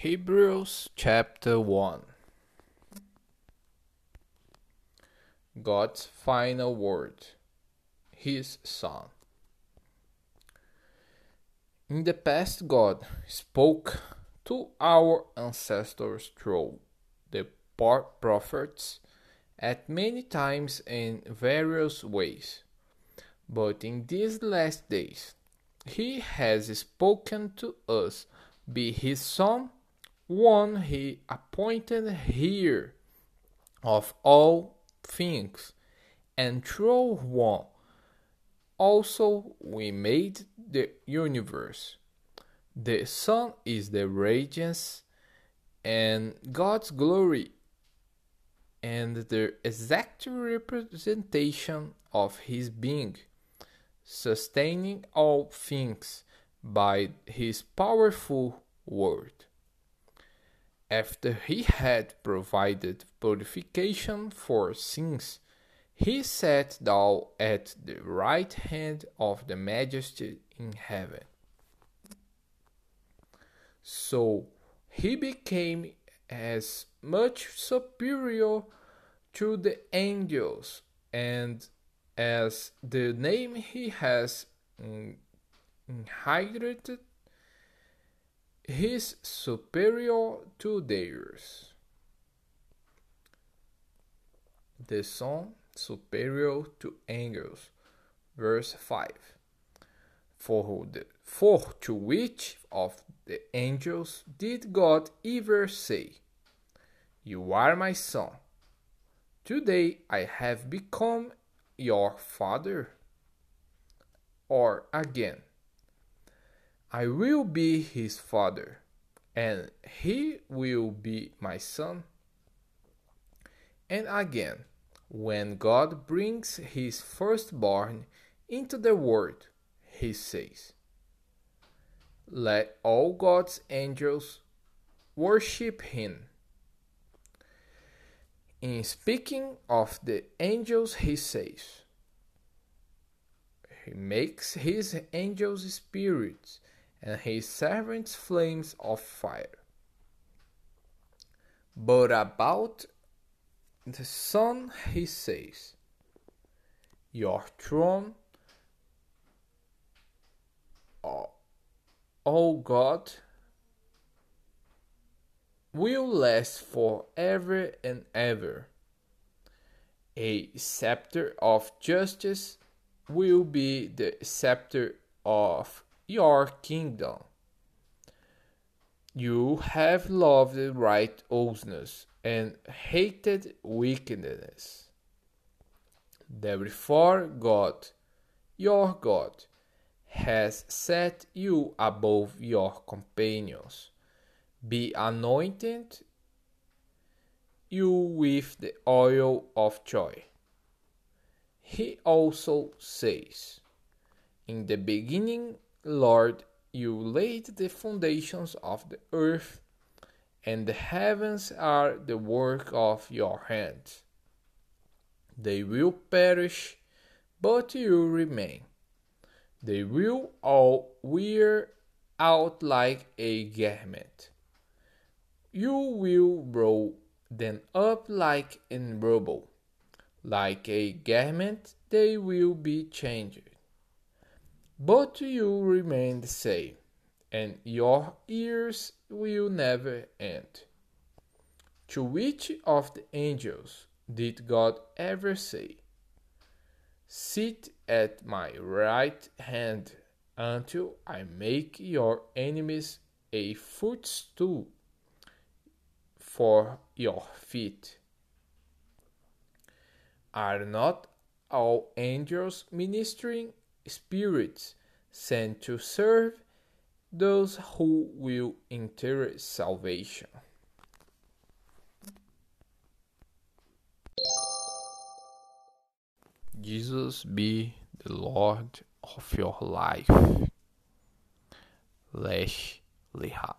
Hebrews chapter 1 God's final word, His Son. In the past, God spoke to our ancestors through the prophets at many times in various ways. But in these last days, He has spoken to us by His Son one he appointed here of all things, and through one also we made the universe. The Son is the radiance and God's glory and the exact representation of his being, sustaining all things by his powerful word after he had provided purification for sins, he sat down at the right hand of the Majesty in heaven. So he became as much superior to the angels, and as the name he has mm, inherited is superior to theirs. The Son superior to angels. Verse 5. For, the, for to which of the angels did God ever say, You are my son? Today I have become your father? Or again, I will be his father, and he will be my son. And again, when God brings his firstborn into the world, he says, Let all God's angels worship him. In speaking of the angels, he says, He makes his angels spirits and his servants flames of fire. But about the Son he says, Your throne, O God, will last forever and ever. A scepter of justice will be the scepter of your kingdom. You have loved righteousness and hated wickedness. Therefore, God, your God, has set you above your companions. Be anointed you with the oil of joy. He also says, In the beginning Lord, you laid the foundations of the earth, and the heavens are the work of your hands. They will perish, but you remain. They will all wear out like a garment. You will roll them up like in rubble. Like a garment, they will be changed but you remain the same, and your years will never end. To which of the angels did God ever say, Sit at my right hand until I make your enemies a footstool for your feet? Are not all angels ministering spirits sent to serve those who will enter salvation. Jesus be the Lord of your life. Lesh Liha.